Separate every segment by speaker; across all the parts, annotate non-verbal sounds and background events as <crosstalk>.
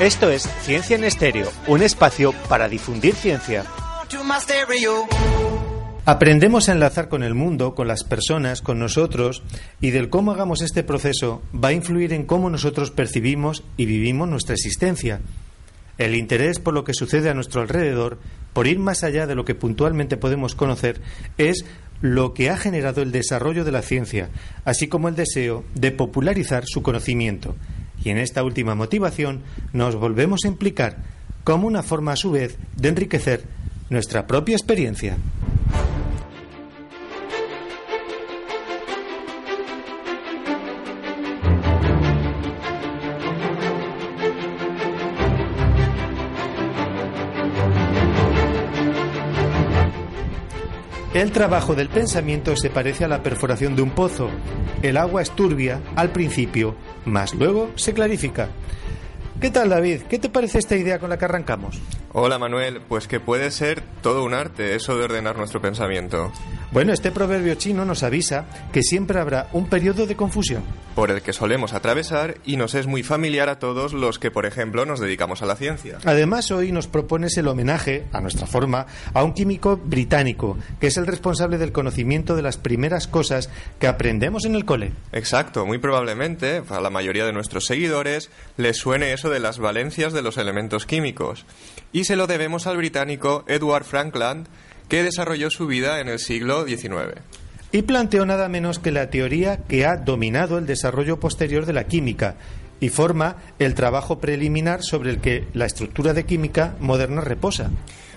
Speaker 1: Esto es Ciencia en Estéreo, un espacio para difundir ciencia. Aprendemos a enlazar con el mundo, con las personas, con nosotros, y del cómo hagamos este proceso va a influir en cómo nosotros percibimos y vivimos nuestra existencia. El interés por lo que sucede a nuestro alrededor, por ir más allá de lo que puntualmente podemos conocer, es lo que ha generado el desarrollo de la ciencia, así como el deseo de popularizar su conocimiento. Y en esta última motivación nos volvemos a implicar como una forma a su vez de enriquecer nuestra propia experiencia. El trabajo del pensamiento se parece a la perforación de un pozo. El agua es turbia al principio, mas luego se clarifica. ¿Qué tal, David? ¿Qué te parece esta idea con la que arrancamos?
Speaker 2: Hola Manuel, pues que puede ser todo un arte eso de ordenar nuestro pensamiento.
Speaker 1: Bueno, este proverbio chino nos avisa que siempre habrá un periodo de confusión.
Speaker 2: Por el que solemos atravesar y nos es muy familiar a todos los que, por ejemplo, nos dedicamos a la ciencia.
Speaker 1: Además, hoy nos propones el homenaje, a nuestra forma, a un químico británico, que es el responsable del conocimiento de las primeras cosas que aprendemos en el cole.
Speaker 2: Exacto, muy probablemente a la mayoría de nuestros seguidores les suene eso de las valencias de los elementos químicos y se lo debemos al británico Edward Frankland, que desarrolló su vida en el siglo XIX.
Speaker 1: Y planteó nada menos que la teoría que ha dominado el desarrollo posterior de la química y forma el trabajo preliminar sobre el que la estructura de química moderna reposa.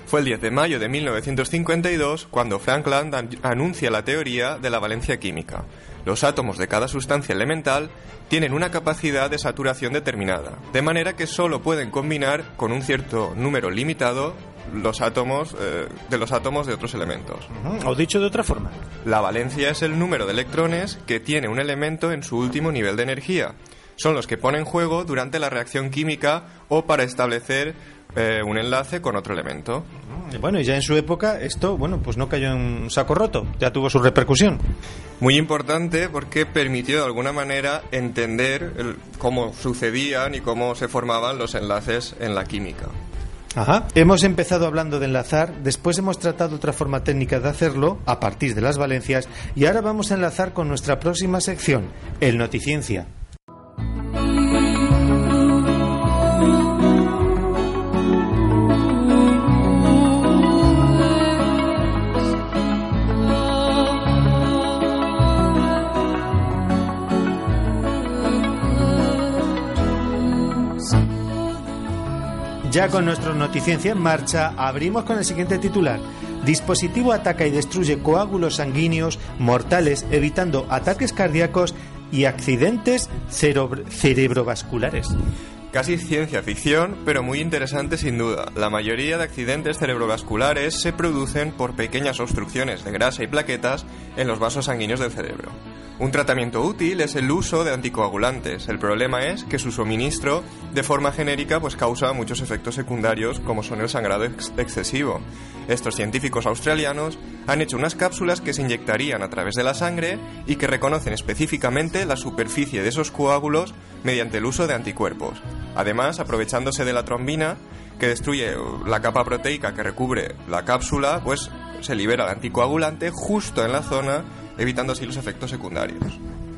Speaker 2: Fue el 10 de mayo de 1952 cuando Frankland anuncia la teoría de la valencia química. Los átomos de cada sustancia elemental tienen una capacidad de saturación determinada, de manera que solo pueden combinar con un cierto número limitado los átomos eh, de los átomos de otros elementos.
Speaker 1: O dicho de otra forma,
Speaker 2: la valencia es el número de electrones que tiene un elemento en su último nivel de energía. Son los que ponen juego durante la reacción química o para establecer eh, un enlace con otro elemento.
Speaker 1: Bueno, y ya en su época esto, bueno, pues no cayó en un saco roto, ya tuvo su repercusión.
Speaker 2: Muy importante porque permitió de alguna manera entender cómo sucedían y cómo se formaban los enlaces en la química.
Speaker 1: Ajá. Hemos empezado hablando de enlazar, después hemos tratado otra forma técnica de hacerlo, a partir de las valencias, y ahora vamos a enlazar con nuestra próxima sección, el Noticiencia. Ya con nuestro Noticiencia en marcha, abrimos con el siguiente titular. Dispositivo ataca y destruye coágulos sanguíneos mortales, evitando ataques cardíacos y accidentes cerebrovasculares.
Speaker 2: Casi ciencia ficción, pero muy interesante sin duda. La mayoría de accidentes cerebrovasculares se producen por pequeñas obstrucciones de grasa y plaquetas en los vasos sanguíneos del cerebro. Un tratamiento útil es el uso de anticoagulantes. El problema es que su suministro de forma genérica pues causa muchos efectos secundarios como son el sangrado excesivo. Estos científicos australianos han hecho unas cápsulas que se inyectarían a través de la sangre y que reconocen específicamente la superficie de esos coágulos mediante el uso de anticuerpos. Además, aprovechándose de la trombina, que destruye la capa proteica que recubre la cápsula, pues se libera el anticoagulante justo en la zona evitando así los efectos secundarios.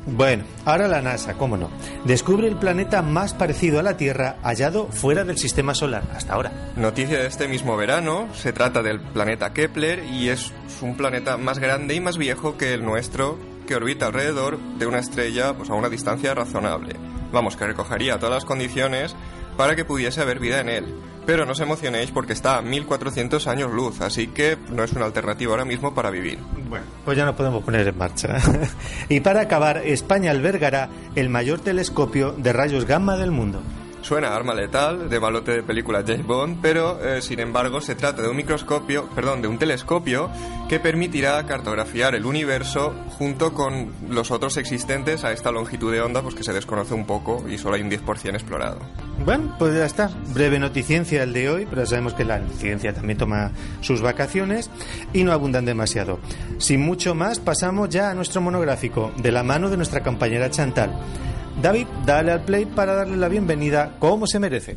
Speaker 1: Bueno, ahora la NASA, cómo no, descubre el planeta más parecido a la Tierra hallado fuera del sistema solar hasta ahora.
Speaker 2: Noticia de este mismo verano, se trata del planeta Kepler y es un planeta más grande y más viejo que el nuestro que orbita alrededor de una estrella pues, a una distancia razonable. Vamos, que recogería todas las condiciones para que pudiese haber vida en él. Pero no os emocionéis porque está a 1400 años luz, así que no es una alternativa ahora mismo para vivir.
Speaker 1: Bueno, pues ya nos podemos poner en marcha. <laughs> y para acabar, España albergará el mayor telescopio de rayos gamma del mundo.
Speaker 2: Suena arma letal, de balote de película James Bond, pero eh, sin embargo se trata de un microscopio, perdón, de un telescopio que permitirá cartografiar el universo junto con los otros existentes a esta longitud de onda, pues que se desconoce un poco y solo hay un 10% explorado.
Speaker 1: Bueno, pues ya está. Breve noticiencia el de hoy, pero sabemos que la ciencia también toma sus vacaciones y no abundan demasiado. Sin mucho más, pasamos ya a nuestro monográfico, de la mano de nuestra compañera Chantal. David, dale al play para darle la bienvenida como se merece.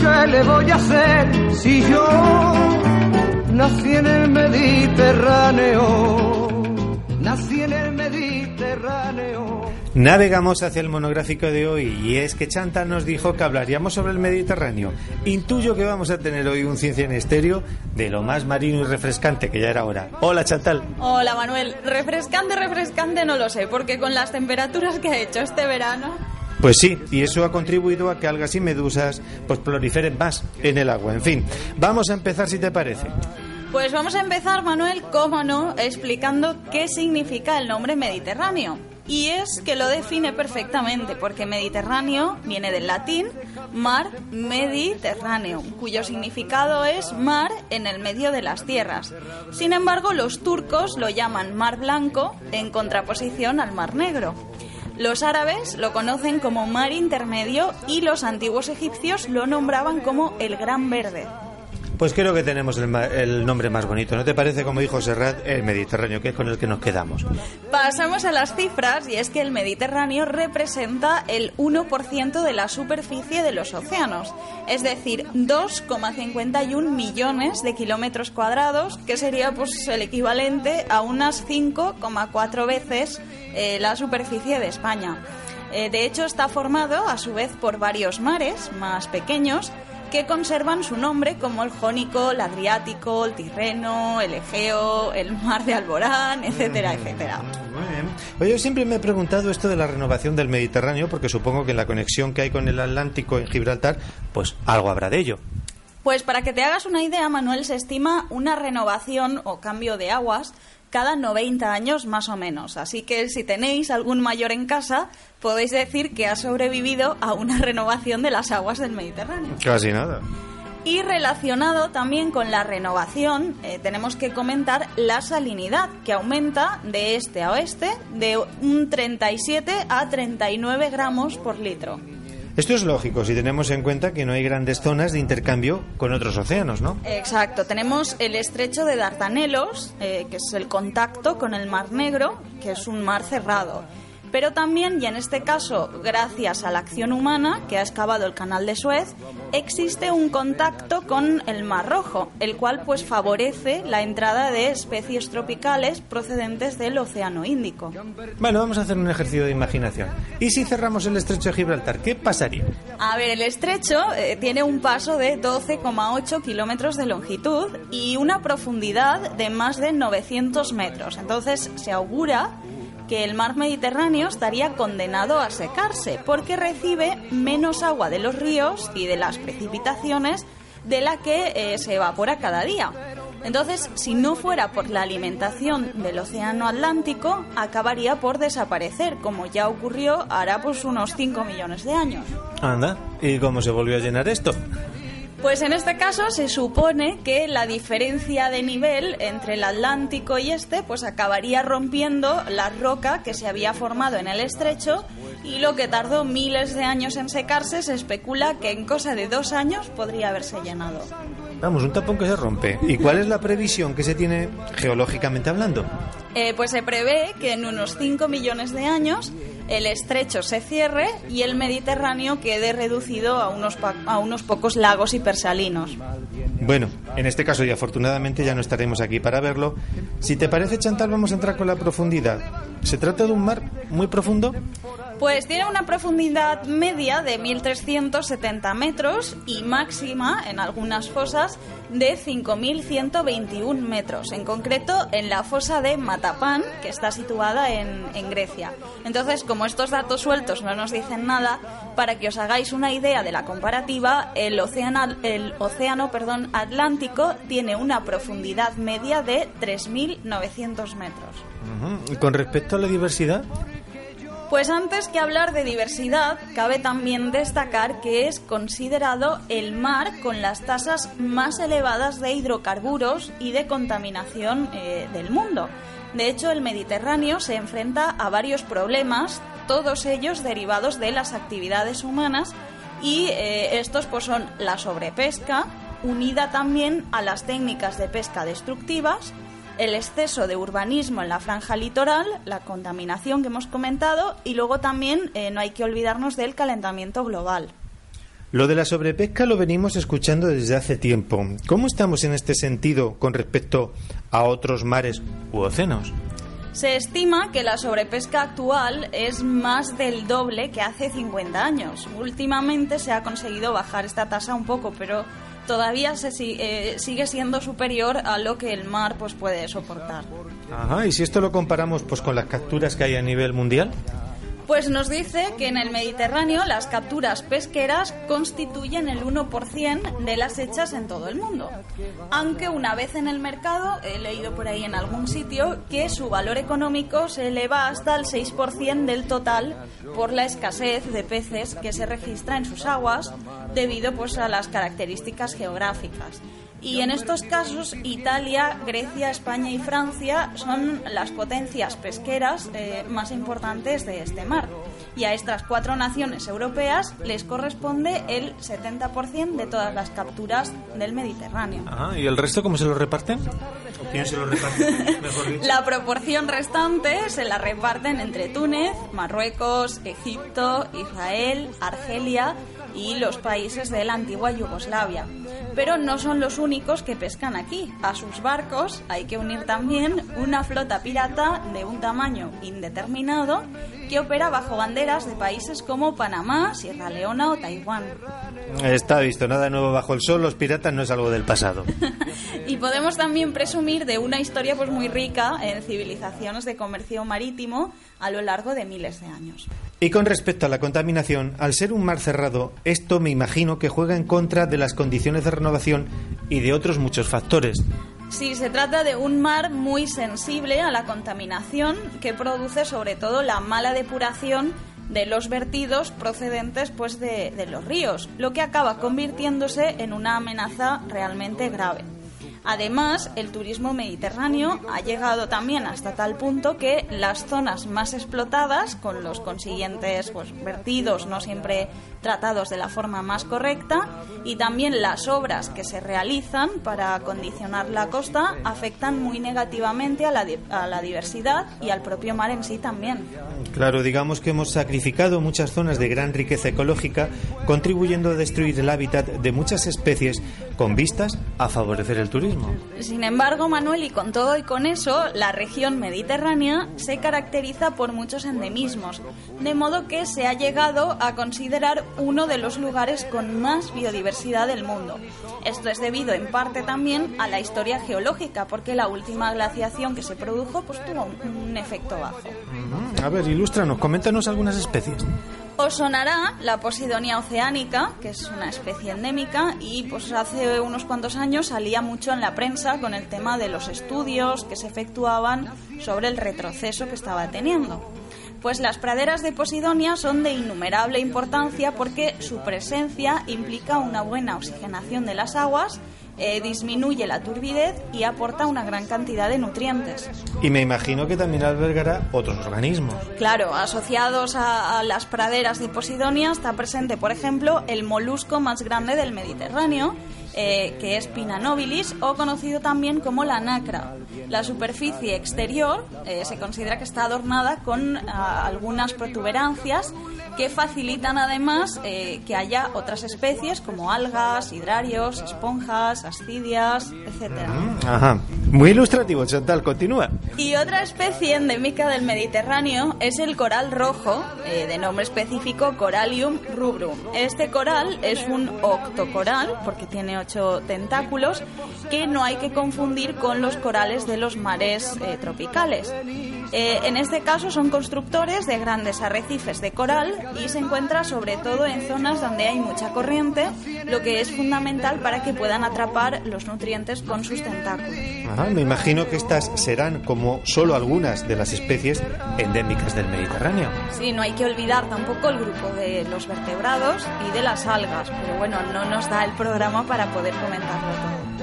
Speaker 3: ¿Qué le voy a hacer si yo nací en el Mediterráneo? Nací en el Mediterráneo.
Speaker 1: Navegamos hacia el monográfico de hoy y es que Chantal nos dijo que hablaríamos sobre el Mediterráneo. Intuyo que vamos a tener hoy un ciencia en estéreo de lo más marino y refrescante que ya era hora. Hola Chantal.
Speaker 4: Hola Manuel. Refrescante, refrescante no lo sé, porque con las temperaturas que ha hecho este verano
Speaker 1: pues sí, y eso ha contribuido a que algas y medusas pues proliferen más en el agua. En fin, vamos a empezar si te parece.
Speaker 4: Pues vamos a empezar, Manuel, cómo no, explicando qué significa el nombre Mediterráneo. Y es que lo define perfectamente, porque Mediterráneo viene del latín mar Mediterráneo, cuyo significado es mar en el medio de las tierras. Sin embargo, los turcos lo llaman mar blanco en contraposición al mar negro. Los árabes lo conocen como mar intermedio y los antiguos egipcios lo nombraban como el Gran Verde.
Speaker 1: Pues creo que tenemos el, nombre más bonito, ¿no te parece, como dijo Serrat, el Mediterráneo, que es con el que nos quedamos?
Speaker 4: Pasamos a las cifras y es que el Mediterráneo representa el 1% de la superficie de los océanos, es decir, 2,51 millones de kilómetros cuadrados, que sería pues el equivalente a unas 5,4 veces eh, la superficie de España. Eh, de hecho, está formado a su vez por varios mares más pequeños que conservan su nombre como el Jónico, el Adriático, el Tirreno, el Egeo, el Mar de Alborán, etcétera, etcétera.
Speaker 1: Oye, yo siempre me he preguntado esto de la renovación del Mediterráneo porque supongo que en la conexión que hay con el Atlántico en Gibraltar, pues algo habrá de ello.
Speaker 4: Pues para que te hagas una idea, Manuel, se estima una renovación o cambio de aguas cada 90 años más o menos. Así que si tenéis algún mayor en casa, podéis decir que ha sobrevivido a una renovación de las aguas del Mediterráneo.
Speaker 1: Casi nada.
Speaker 4: Y relacionado también con la renovación, eh, tenemos que comentar la salinidad, que aumenta de este a oeste de un 37 a 39 gramos por litro.
Speaker 1: Esto es lógico si tenemos en cuenta que no hay grandes zonas de intercambio con otros océanos, ¿no?
Speaker 4: Exacto. Tenemos el estrecho de Dardanelos, eh, que es el contacto con el Mar Negro, que es un mar cerrado pero también, y en este caso gracias a la acción humana que ha excavado el canal de Suez, existe un contacto con el Mar Rojo, el cual pues favorece la entrada de especies tropicales procedentes del Océano Índico.
Speaker 1: Bueno, vamos a hacer un ejercicio de imaginación. ¿Y si cerramos el estrecho de Gibraltar? ¿Qué pasaría?
Speaker 4: A ver, el estrecho eh, tiene un paso de 12,8 kilómetros de longitud y una profundidad de más de 900 metros. Entonces se augura que el mar Mediterráneo estaría condenado a secarse porque recibe menos agua de los ríos y de las precipitaciones de la que eh, se evapora cada día. Entonces, si no fuera por la alimentación del Océano Atlántico, acabaría por desaparecer, como ya ocurrió hará pues unos 5 millones de años.
Speaker 1: Anda, ¿y cómo se volvió a llenar esto?
Speaker 4: Pues en este caso se supone que la diferencia de nivel entre el Atlántico y este pues acabaría rompiendo la roca que se había formado en el estrecho y lo que tardó miles de años en secarse se especula que en cosa de dos años podría haberse llenado.
Speaker 1: Vamos, un tapón que se rompe. ¿Y cuál es la previsión que se tiene geológicamente hablando?
Speaker 4: Eh, pues se prevé que en unos 5 millones de años el estrecho se cierre y el Mediterráneo quede reducido a unos, a unos pocos lagos hipersalinos.
Speaker 1: Bueno, en este caso y afortunadamente ya no estaremos aquí para verlo. Si te parece, Chantal, vamos a entrar con la profundidad. ¿Se trata de un mar muy profundo?
Speaker 4: Pues tiene una profundidad media de 1.370 metros y máxima, en algunas fosas, de 5.121 metros, en concreto en la fosa de Matapan, que está situada en, Grecia. Entonces, como estos datos sueltos no nos dicen nada, para que os hagáis una idea de la comparativa, el océano, el océano Atlántico tiene una profundidad media de 3.900 metros.
Speaker 1: ¿Y con respecto a la diversidad?
Speaker 4: Pues antes que hablar de diversidad, cabe también destacar que es considerado el mar con las tasas más elevadas de hidrocarburos y de contaminación eh, del mundo. De hecho, el Mediterráneo se enfrenta a varios problemas, todos ellos derivados de las actividades humanas, y eh, estos pues, son la sobrepesca, unida también a las técnicas de pesca destructivas, el exceso de urbanismo en la franja litoral, la contaminación que hemos comentado y luego también eh, no hay que olvidarnos del calentamiento global.
Speaker 1: Lo de la sobrepesca lo venimos escuchando desde hace tiempo. ¿Cómo estamos en este sentido con respecto a otros mares u océanos?
Speaker 4: Se estima que la sobrepesca actual es más del doble que hace 50 años. Últimamente se ha conseguido bajar esta tasa un poco, pero todavía se, eh, sigue siendo superior a lo que el mar pues puede soportar.
Speaker 1: Ajá, y si esto lo comparamos pues con las capturas que hay a nivel mundial.
Speaker 4: Pues nos dice que en el Mediterráneo las capturas pesqueras constituyen el 1% de las hechas en todo el mundo. Aunque una vez en el mercado, he leído por ahí en algún sitio, que su valor económico se eleva hasta el 6% del total por la escasez de peces que se registra en sus aguas debido pues, a las características geográficas. Y en estos casos, Italia, Grecia, España y Francia son las potencias pesqueras eh, más importantes de este mar. Y a estas cuatro naciones europeas les corresponde el 70% de todas las capturas del Mediterráneo.
Speaker 1: Ah, ¿Y el resto cómo se lo reparten? quién se lo reparte? <laughs>
Speaker 4: La proporción restante se la reparten entre Túnez, Marruecos, Egipto, Israel, Argelia y los países de la antigua Yugoslavia. Pero no son los únicos que pescan aquí. A sus barcos hay que unir también una flota pirata de un tamaño indeterminado que opera bajo banderas de países como Panamá, Sierra Leona o Taiwán.
Speaker 1: Está visto, nada nuevo bajo el sol, los piratas no es algo del pasado. <laughs>
Speaker 4: y podemos también presumir de una historia pues muy rica en civilizaciones de comercio marítimo a lo largo de miles de años.
Speaker 1: Y con respecto a la contaminación, al ser un mar cerrado, esto me imagino que juega en contra de las condiciones de renovación y de otros muchos factores.
Speaker 4: Sí, se trata de un mar muy sensible a la contaminación que produce sobre todo la mala depuración de los vertidos procedentes pues de, de los ríos, lo que acaba convirtiéndose en una amenaza realmente grave. Además, el turismo mediterráneo ha llegado también hasta tal punto que las zonas más explotadas, con los consiguientes pues, vertidos no siempre tratados de la forma más correcta, y también las obras que se realizan para acondicionar la costa, afectan muy negativamente a la, a la diversidad y al propio mar en sí también.
Speaker 1: Claro, digamos que hemos sacrificado muchas zonas de gran riqueza ecológica, contribuyendo a destruir el hábitat de muchas especies con vistas a favorecer el turismo.
Speaker 4: Sin embargo, Manuel, y con todo y con eso, la región mediterránea se caracteriza por muchos endemismos, de modo que se ha llegado a considerar uno de los lugares con más biodiversidad del mundo. Esto es debido en parte también a la historia geológica, porque la última glaciación que se produjo pues, tuvo un, efecto bajo.
Speaker 1: A ver, ilústranos, coméntanos algunas especies.
Speaker 4: Os sonará la Posidonia oceánica, que es una especie endémica, y pues hace unos cuantos años salía mucho en la prensa con el tema de los estudios que se efectuaban sobre el retroceso que estaba teniendo. Pues las praderas de Posidonia son de innumerable importancia porque su presencia implica una buena oxigenación de las aguas eh, disminuye la turbidez y aporta una gran cantidad de nutrientes.
Speaker 1: Y me imagino que también albergará otros organismos.
Speaker 4: Claro, asociados a, las praderas de Posidonia está presente, por ejemplo, el molusco más grande del Mediterráneo, eh, que es Pina nobilis, o conocido también como la nacra. La superficie exterior eh, se considera que está adornada con ah, algunas protuberancias que facilitan además eh, que haya otras especies como algas, hidrarios, esponjas, ascidias, etc.
Speaker 1: Ajá. Muy ilustrativo, Chantal, continúa.
Speaker 4: Y otra especie endémica del Mediterráneo es el coral rojo, eh, de nombre específico Corallium rubrum. Este coral es un octocoral, porque tiene ocho tentáculos, que no hay que confundir con los corales de los mares eh, tropicales. Eh, en este caso son constructores de grandes arrecifes de coral y se encuentra sobre todo en zonas donde hay mucha corriente, lo que es fundamental para que puedan atrapar los nutrientes con sus tentáculos.
Speaker 1: me imagino que estas serán como solo algunas de las especies endémicas del Mediterráneo.
Speaker 4: Sí, no hay que olvidar tampoco el grupo de los vertebrados y de las algas, pero bueno, no nos da el programa para poder comentarlo todo.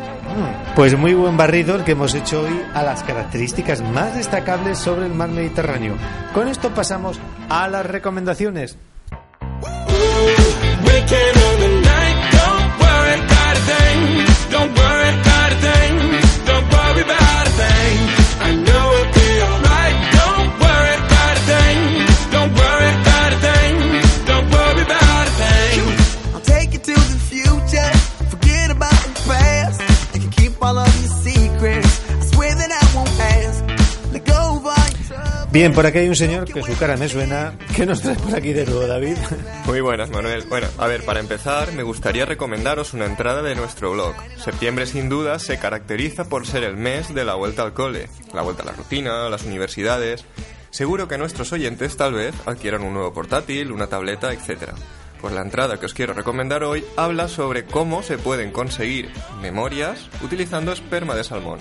Speaker 1: Pues muy buen barrido el que hemos hecho hoy a las características más destacables sobre el mar Mediterráneo. Con esto pasamos a las recomendaciones. Bien, por aquí hay un señor que su cara me suena. ¿Qué nos traes por aquí de nuevo, David?
Speaker 2: Muy buenas, Manuel. Bueno, a ver, para empezar, me gustaría recomendaros una entrada de nuestro blog. Septiembre, sin duda, se caracteriza por ser el mes de la vuelta al cole, la vuelta a la rutina, a las universidades. Seguro que nuestros oyentes tal vez adquieran un nuevo portátil, una tableta, etc. Pues la entrada que os quiero recomendar hoy habla sobre cómo se pueden conseguir memorias utilizando esperma de salmón.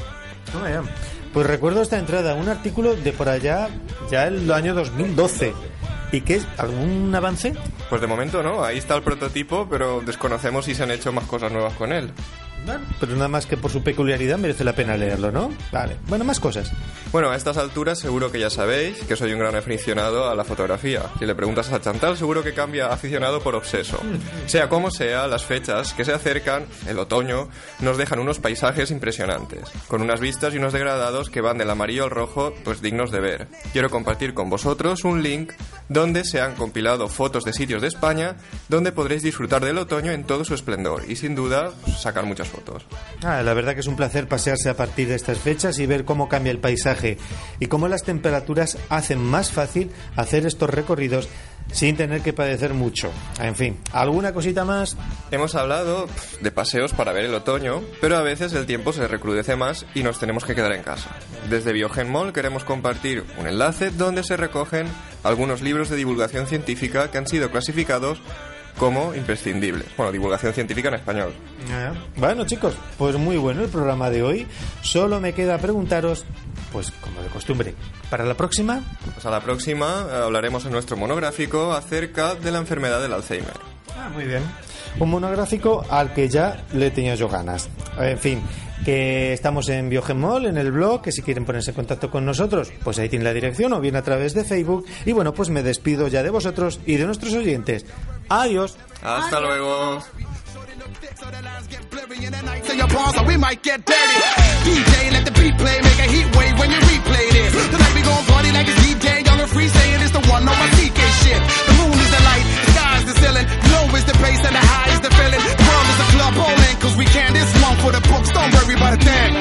Speaker 1: Pues recuerdo esta entrada, un artículo de por allá, ya el año 2012. ¿Y qué es? ¿Algún avance?
Speaker 2: Pues de momento no, ahí está el prototipo, pero desconocemos si se han hecho más cosas nuevas con él
Speaker 1: pero nada más que por su peculiaridad merece la pena leerlo, ¿no? Vale. Bueno, más cosas.
Speaker 2: Bueno, a estas alturas seguro que ya sabéis que soy un gran aficionado a la fotografía. Si le preguntas a Chantal, seguro que cambia aficionado por obseso. Sea como sea, las fechas que se acercan, el otoño, nos dejan unos paisajes impresionantes, con unas vistas y unos degradados que van del amarillo al rojo, pues dignos de ver. Quiero compartir con vosotros un link donde se han compilado fotos de sitios de España donde podréis disfrutar del otoño en todo su esplendor y sin duda sacar muchas fotos.
Speaker 1: Ah, la verdad que es un placer pasearse a partir de estas fechas y ver cómo cambia el paisaje y cómo las temperaturas hacen más fácil hacer estos recorridos sin tener que padecer mucho. En fin, ¿alguna cosita más?
Speaker 2: Hemos hablado de paseos para ver el otoño, pero a veces el tiempo se recrudece más y nos tenemos que quedar en casa. Desde Biogen Mall queremos compartir un enlace donde se recogen algunos libros de divulgación científica que han sido clasificados como imprescindibles. Bueno, divulgación científica en español.
Speaker 1: Bueno, chicos, pues muy bueno el programa de hoy. Solo me queda preguntaros, pues como de costumbre, ¿para la próxima?
Speaker 2: Pues a la próxima eh, hablaremos en nuestro monográfico acerca de la enfermedad del Alzheimer.
Speaker 1: Ah, muy bien. Un monográfico al que ya le tenía yo ganas. En fin, que estamos en Biogemol, en el blog, que si quieren ponerse en contacto con nosotros, pues ahí tienen la dirección o bien a través de Facebook. Y bueno, pues me despido ya de vosotros y de nuestros oyentes. Adiós.
Speaker 2: Hasta Adiós. luego.
Speaker 5: So your paws or we might get dirty. DJ, let the beat play, make a heat wave when you replay it. this. Tonight we gon' party like it's DJ on a free saying it's the one on my DK shit. The moon is the light, the sky's the ceiling, low is the bass and the high is the feeling. The a club, all in, cause we can't. This one for the books, don't worry about a thing.